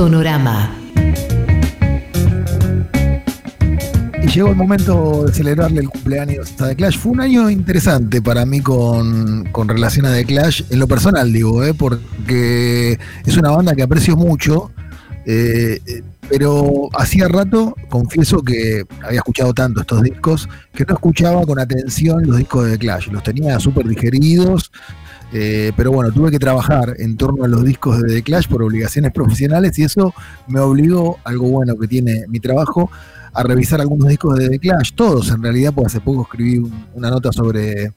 Sonorama. Y llegó el momento de celebrarle el cumpleaños a The Clash. Fue un año interesante para mí con, con relación a The Clash, en lo personal digo, ¿eh? porque es una banda que aprecio mucho. Eh, pero hacía rato, confieso que había escuchado tanto estos discos, que no escuchaba con atención los discos de The Clash. Los tenía súper digeridos, eh, pero bueno, tuve que trabajar en torno a los discos de The Clash por obligaciones profesionales y eso me obligó, algo bueno que tiene mi trabajo, a revisar algunos discos de The Clash, todos en realidad, porque hace poco escribí una nota sobre,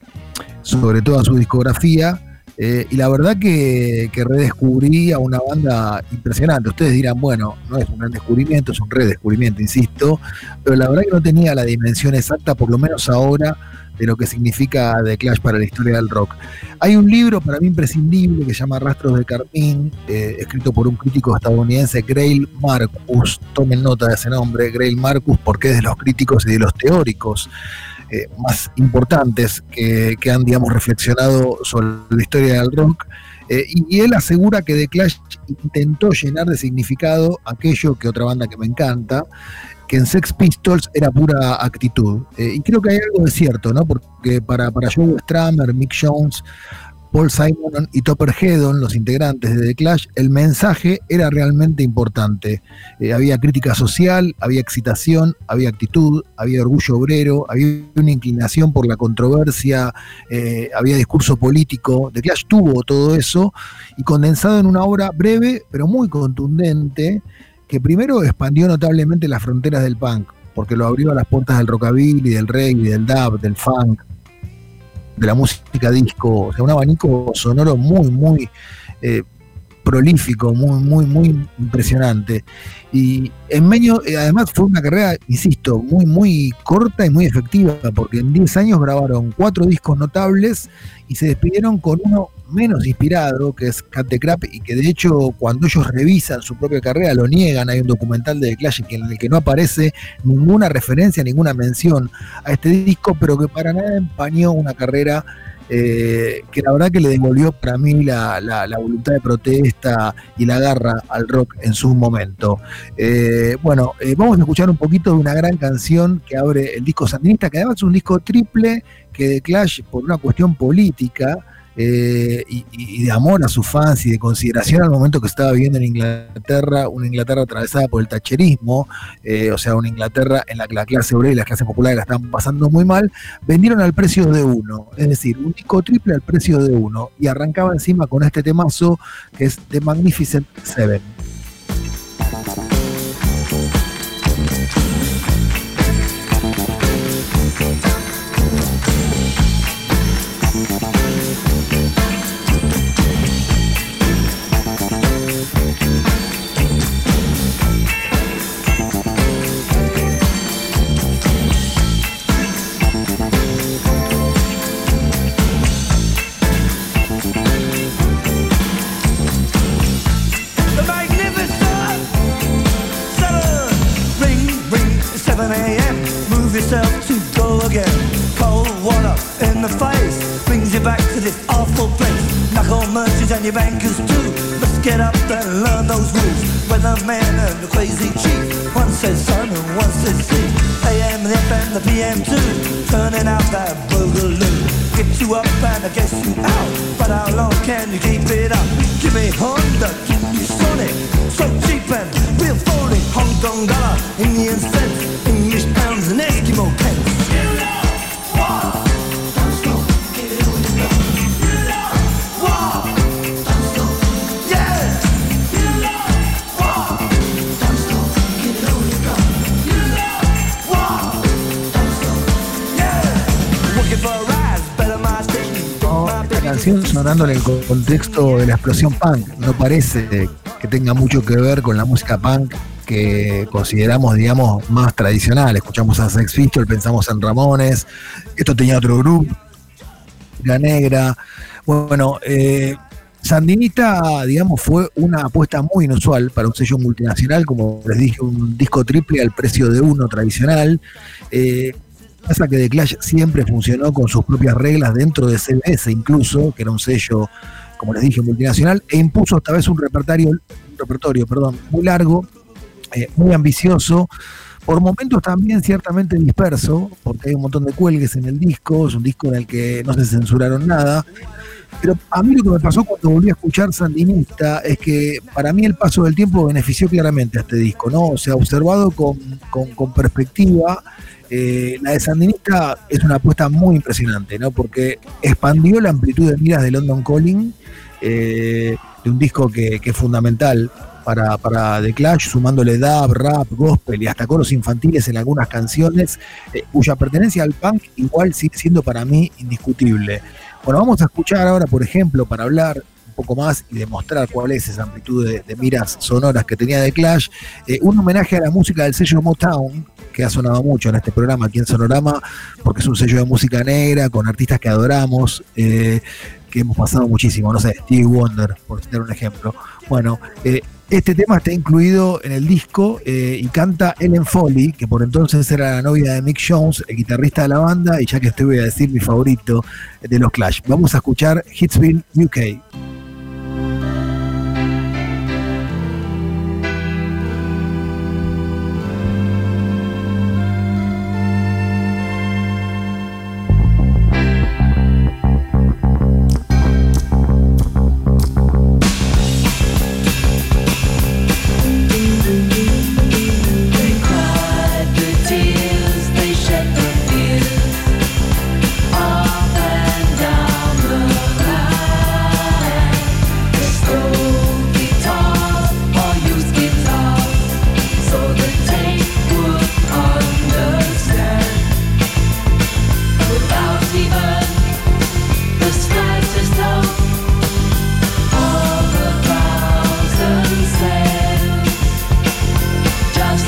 sobre toda su discografía. Eh, y la verdad que, que, redescubrí a una banda impresionante. Ustedes dirán, bueno, no es un gran descubrimiento, es un redescubrimiento, insisto, pero la verdad que no tenía la dimensión exacta, por lo menos ahora, de lo que significa The Clash para la historia del rock. Hay un libro para mí imprescindible que se llama Rastros de Carmín, eh, escrito por un crítico estadounidense, Grail Marcus. Tomen nota de ese nombre, Grail Marcus, porque es de los críticos y de los teóricos eh, más importantes que, que, han, digamos, reflexionado sobre la historia del rock. Eh, y, él asegura que The Clash intentó llenar de significado aquello que otra banda que me encanta, que en Sex Pistols era pura actitud. Eh, y creo que hay algo de cierto, ¿no? Porque para, Joe Stramer, Mick Jones, Paul Simon y Topper Hedon, los integrantes de The Clash, el mensaje era realmente importante. Eh, había crítica social, había excitación, había actitud, había orgullo obrero, había una inclinación por la controversia, eh, había discurso político. The Clash tuvo todo eso y condensado en una obra breve pero muy contundente que primero expandió notablemente las fronteras del punk, porque lo abrió a las puertas del rockabilly, del reggae, del dub, del funk, de la música disco, o sea, un abanico sonoro muy, muy eh, prolífico, muy, muy, muy impresionante. Y en medio, eh, además fue una carrera, insisto, muy, muy corta y muy efectiva, porque en 10 años grabaron cuatro discos notables y se despidieron con uno menos inspirado, que es Cat the Crap, y que de hecho cuando ellos revisan su propia carrera lo niegan. Hay un documental de The Clash en el que no aparece ninguna referencia, ninguna mención a este disco, pero que para nada empañó una carrera eh, que la verdad que le devolvió para mí la, la, la, voluntad de protesta y la garra al rock en su momento. Eh, bueno, eh, vamos a escuchar un poquito de una gran canción que abre el disco sandinista, que además es un disco triple que The Clash, por una cuestión política, eh, y, de amor a sus fans y de consideración al momento que estaba viviendo en Inglaterra, una Inglaterra atravesada por el tacherismo, eh, o sea, una Inglaterra en la que la clase obrera y las clases populares la estaban pasando muy mal, vendieron al precio de uno, es decir, un disco triple al precio de uno, y arrancaba encima con este temazo que es The Magnificent Seven. The FM, the PM too. Turning out that boogaloo. Get you up and I guess you out. But how long can you keep it up? Give me Honda, give me Sonic. So cheap and real phony. Hong Kong dollar, Indian cents, sonando en el contexto de la explosión punk. No parece que tenga mucho que ver con la música punk que consideramos, digamos, más tradicional. Escuchamos a Sex Pistols, pensamos en Ramones. Esto tenía otro grupo, La Negra. Bueno, eh, Sandinista, digamos, fue una apuesta muy inusual para un sello multinacional, como les dije, un disco triple al precio de uno tradicional. Eh, Pasa que The Clash siempre funcionó con sus propias reglas dentro de CBS incluso, que era un sello, como les dije, multinacional, e impuso esta vez un repertorio repertorio, perdón, muy largo, eh, muy ambicioso, por momentos también ciertamente disperso, porque hay un montón de cuelgues en el disco, es un disco en el que no se censuraron nada. Pero a mí lo que me pasó cuando volví a escuchar Sandinista es que para mí el paso del tiempo benefició claramente a este disco, ¿no? O sea, observado con, con, perspectiva, eh, la de Sandinista es una apuesta muy impresionante, ¿no? Porque expandió la amplitud de miras de London Calling, eh, de un disco que, es fundamental para, para The Clash, sumándole dub, rap, gospel y hasta coros infantiles en algunas canciones, eh, cuya pertenencia al punk igual sigue siendo para mí indiscutible. Bueno, vamos a escuchar ahora, por ejemplo, para hablar poco más y demostrar cuál es esa amplitud de, miras sonoras que tenía The Clash, eh, un homenaje a la música del sello Motown, que ha sonado mucho en este programa aquí en Sonorama, porque es un sello de música negra con artistas que adoramos. Eh, que hemos pasado muchísimo, no sé, Stevie Wonder, por citar un ejemplo. Bueno, eh, este tema está incluido en el disco y canta Ellen Foley, que por entonces era la novia de Mick Jones, el guitarrista de la banda, y ya que estoy voy a decir mi favorito de los Clash. Vamos a escuchar Hitsville UK.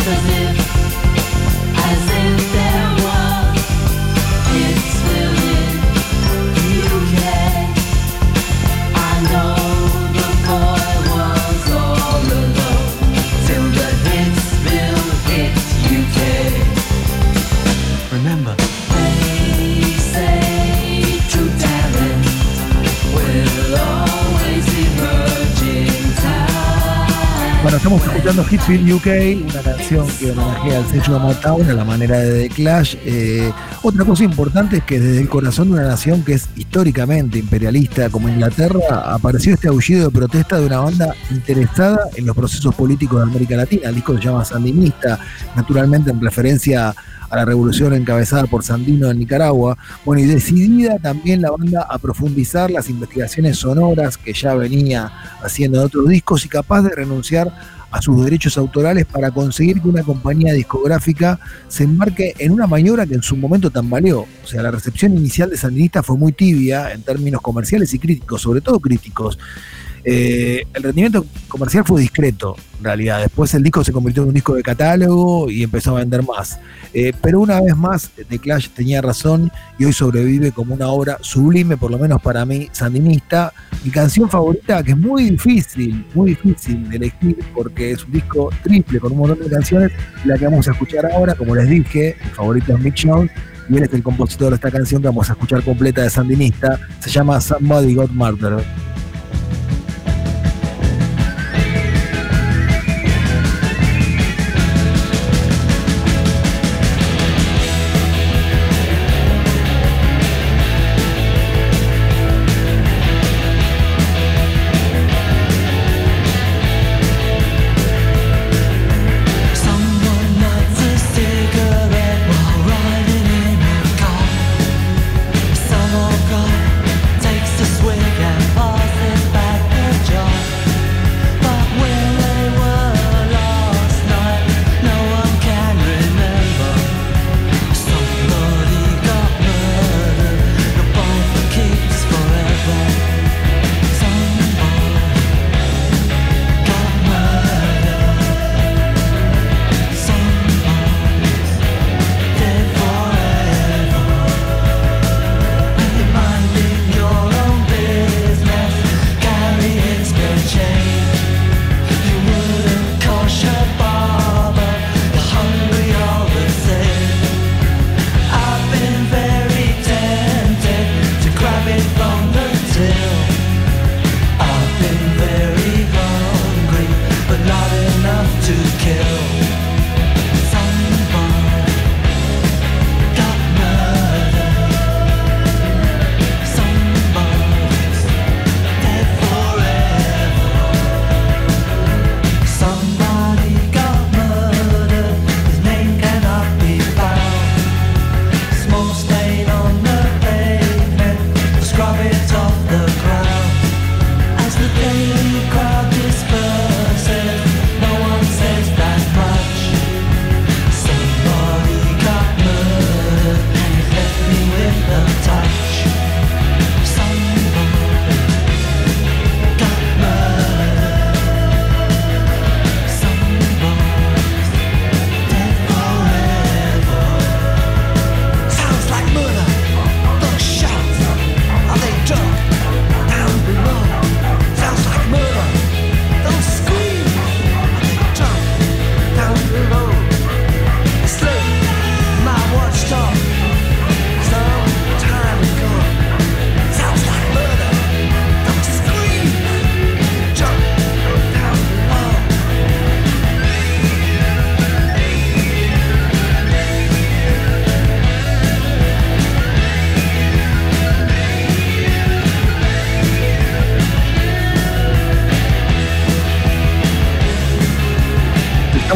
Cause Hitsville UK, una canción que homenajea al sello Motown a la manera de The Clash. Eh, otra cosa importante es que desde el corazón de una nación que es históricamente imperialista como Inglaterra, apareció este aullido de protesta de una banda interesada en los procesos políticos de América Latina. El disco se llama Sandinista, naturalmente en referencia a la revolución encabezada por Sandino en Nicaragua. Bueno, y decidida también la banda a profundizar las investigaciones sonoras que ya venía haciendo en otros discos y capaz de renunciar a sus derechos autorales para conseguir que una compañía discográfica se embarque en una maniobra que en su momento tambaleó. O sea, la recepción inicial de Sandinista fue muy tibia en términos comerciales y críticos, sobre todo críticos. Eh, el rendimiento comercial fue discreto, en realidad. Después el disco se convirtió en un disco de catálogo y empezó a vender más. Eh, pero una vez más, The Clash tenía razón y hoy sobrevive como una obra sublime, por lo menos para mí, sandinista. Mi canción favorita, que es muy difícil, muy difícil de elegir, porque es un disco triple con un montón de canciones, la que vamos a escuchar ahora, como les dije, mi favorito es Mitch Jones, y él es el compositor de esta canción que vamos a escuchar completa de Sandinista. Se llama Somebody Got Murdered.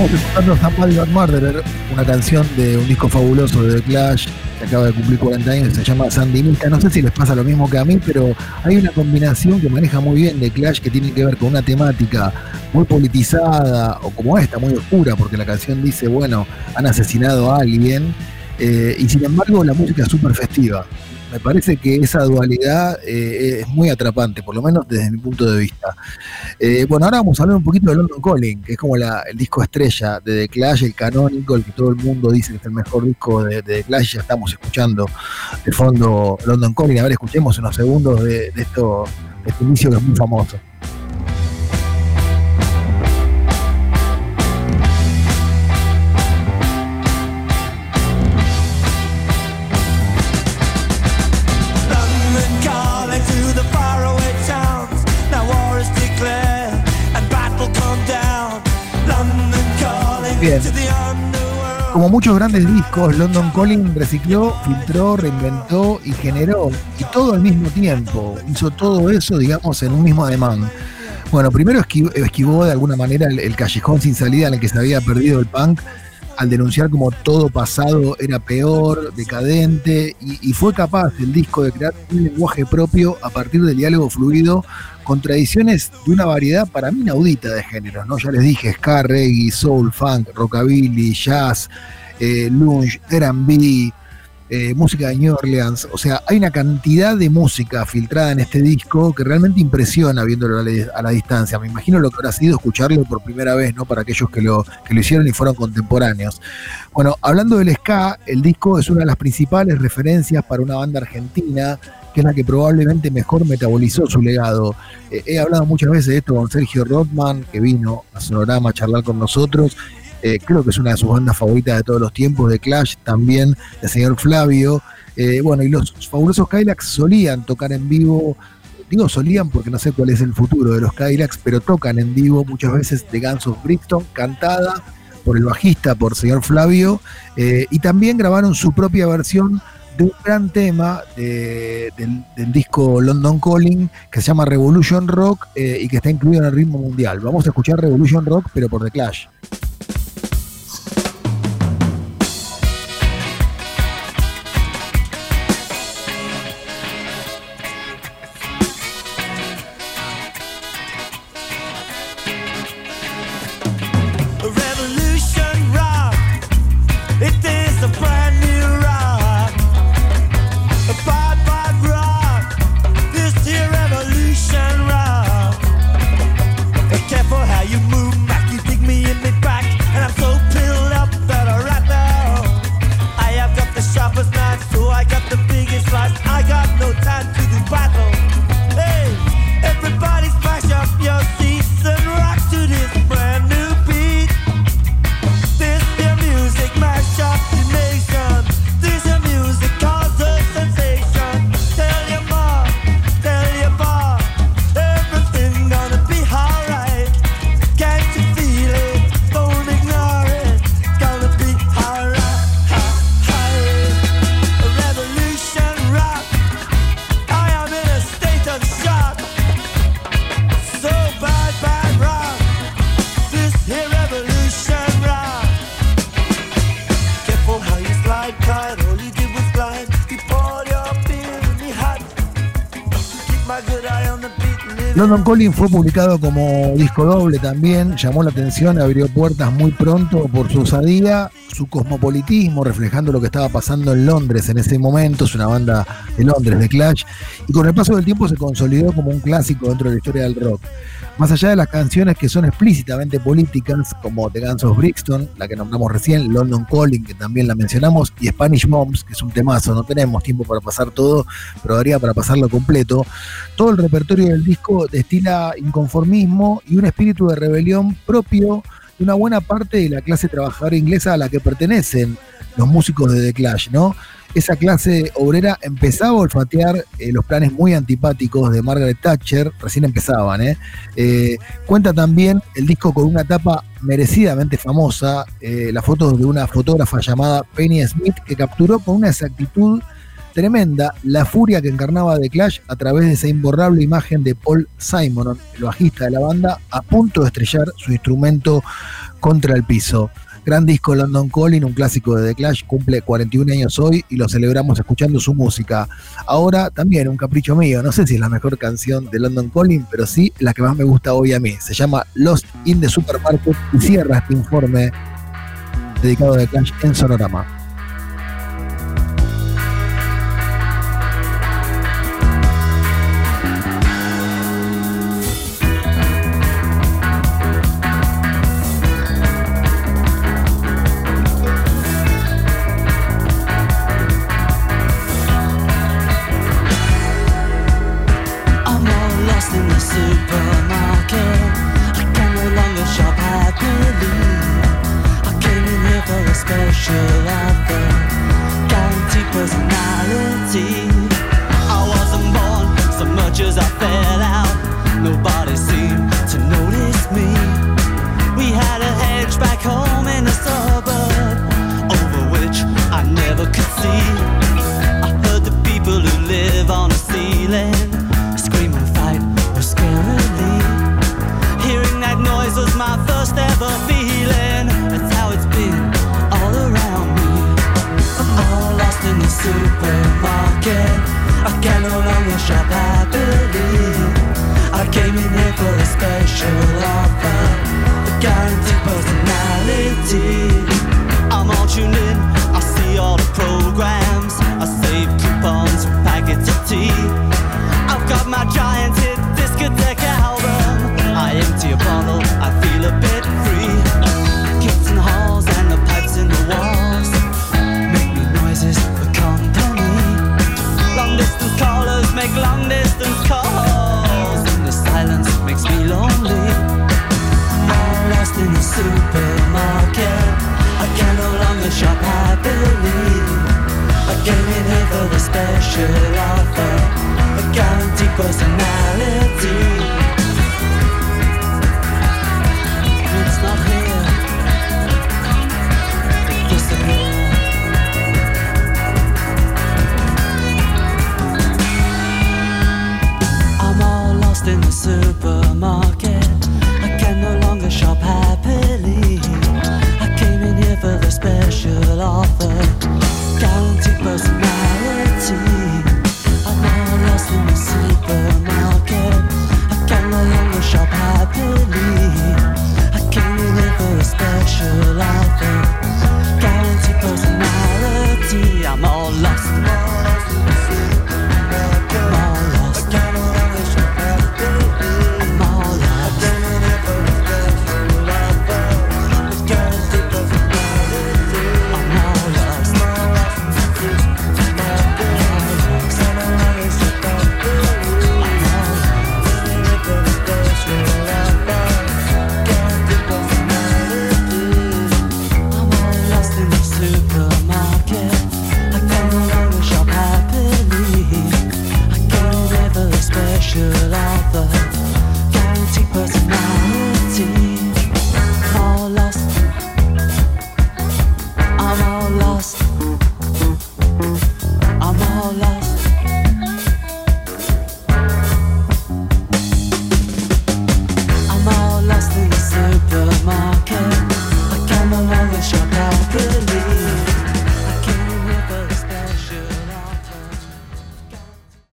Bad Murderer, una canción de un disco fabuloso de The Clash que acaba de cumplir 40 años, se llama Sandinista. No sé si les pasa lo mismo que a mí, pero hay una combinación que maneja muy bien de Clash que tiene que ver con una temática muy politizada o como esta, muy oscura, porque la canción dice, bueno, han asesinado a alguien, eh, y sin embargo la música es súper festiva me parece que esa dualidad eh, es muy atrapante, por lo menos desde mi punto de vista. Eh, bueno, ahora vamos a hablar un poquito de London Calling, que es como el disco estrella de The Clash, el canónico, el que todo el mundo dice que es el mejor disco de, The Clash. Ya estamos escuchando de fondo London Calling. A ver, escuchemos unos segundos de, esto, de este inicio que es muy famoso. Como muchos grandes discos, London Calling recicló, filtró, reinventó y generó, y todo al mismo tiempo. Hizo todo eso, digamos, en un mismo ademán. Bueno, primero esquivó, de alguna manera el, callejón sin salida en el que se había perdido el punk al denunciar como todo pasado era peor, decadente, y, fue capaz el disco de crear un lenguaje propio a partir del diálogo fluido con tradiciones de una variedad para mí inaudita de géneros, ¿no? Ya les dije, ska, reggae, soul, funk, rockabilly, jazz, eh, lunge, R&B, eh, música de New Orleans. O sea, hay una cantidad de música filtrada en este disco que realmente impresiona viéndolo a la, distancia. Me imagino lo que habrá sido escucharlo por primera vez, ¿no? Para aquellos que lo, que lo hicieron y fueron contemporáneos. Bueno, hablando del ska, el disco es una de las principales referencias para una banda argentina que es la que probablemente mejor metabolizó su legado. Eh, he hablado muchas veces de esto con Sergio Rothman, que vino a Sonorama a charlar con nosotros, eh, creo que es una de sus bandas favoritas de todos los tiempos, de Clash, también de señor Flavio. Eh, bueno, y los fabulosos Kylax solían tocar en vivo, digo solían porque no sé cuál es el futuro de los Kylax, pero tocan en vivo muchas veces de Guns of Brixton, cantada por el bajista, por señor Flavio, eh, y también grabaron su propia versión de un gran tema del, del, disco London Calling que se llama Revolution Rock y que está incluido en el ritmo mundial. Vamos a escuchar Revolution Rock, pero por The Clash. London Calling fue publicado como disco doble también, llamó la atención, abrió puertas muy pronto por su osadía, su cosmopolitismo, reflejando lo que estaba pasando en Londres en ese momento, es una banda de Londres, de Clash, y con el paso del tiempo se consolidó como un clásico dentro de la historia del rock. Más allá de las canciones que son explícitamente políticas, como The Guns of Brixton, la que nombramos recién, London Calling, que también la mencionamos, y Spanish Moms, que es un temazo, no tenemos tiempo para pasar todo, pero daría para pasarlo completo. Todo el repertorio del disco destila inconformismo y un espíritu de rebelión propio de una buena parte de la clase trabajadora inglesa a la que pertenecen los músicos de The Clash, ¿no? esa clase obrera empezaba a olfatear eh, los planes muy antipáticos de Margaret Thatcher, recién empezaban. ¿eh? Eh, cuenta también el disco con una tapa merecidamente famosa, la foto de una fotógrafa llamada Penny Smith, que capturó con una exactitud tremenda la furia que encarnaba The Clash a través de esa imborrable imagen de Paul Simon, el bajista de la banda, a punto de estrellar su instrumento contra el piso. Gran disco London Calling, un clásico de The Clash, cumple 41 años hoy y lo celebramos escuchando su música. Ahora también un capricho mío, no sé si es la mejor canción de London Calling, pero sí la que más me gusta hoy a mí. Se llama Lost in the Supermarket y cierra este informe dedicado a The Clash en Sonorama. special I've got Guaranteed personality I wasn't born so much as I fell I no longer I came in here for a special offer The guaranteed personality I'm all in the supermarket. I can no longer shop happily. I came in here for the special offer, a guaranteed personality.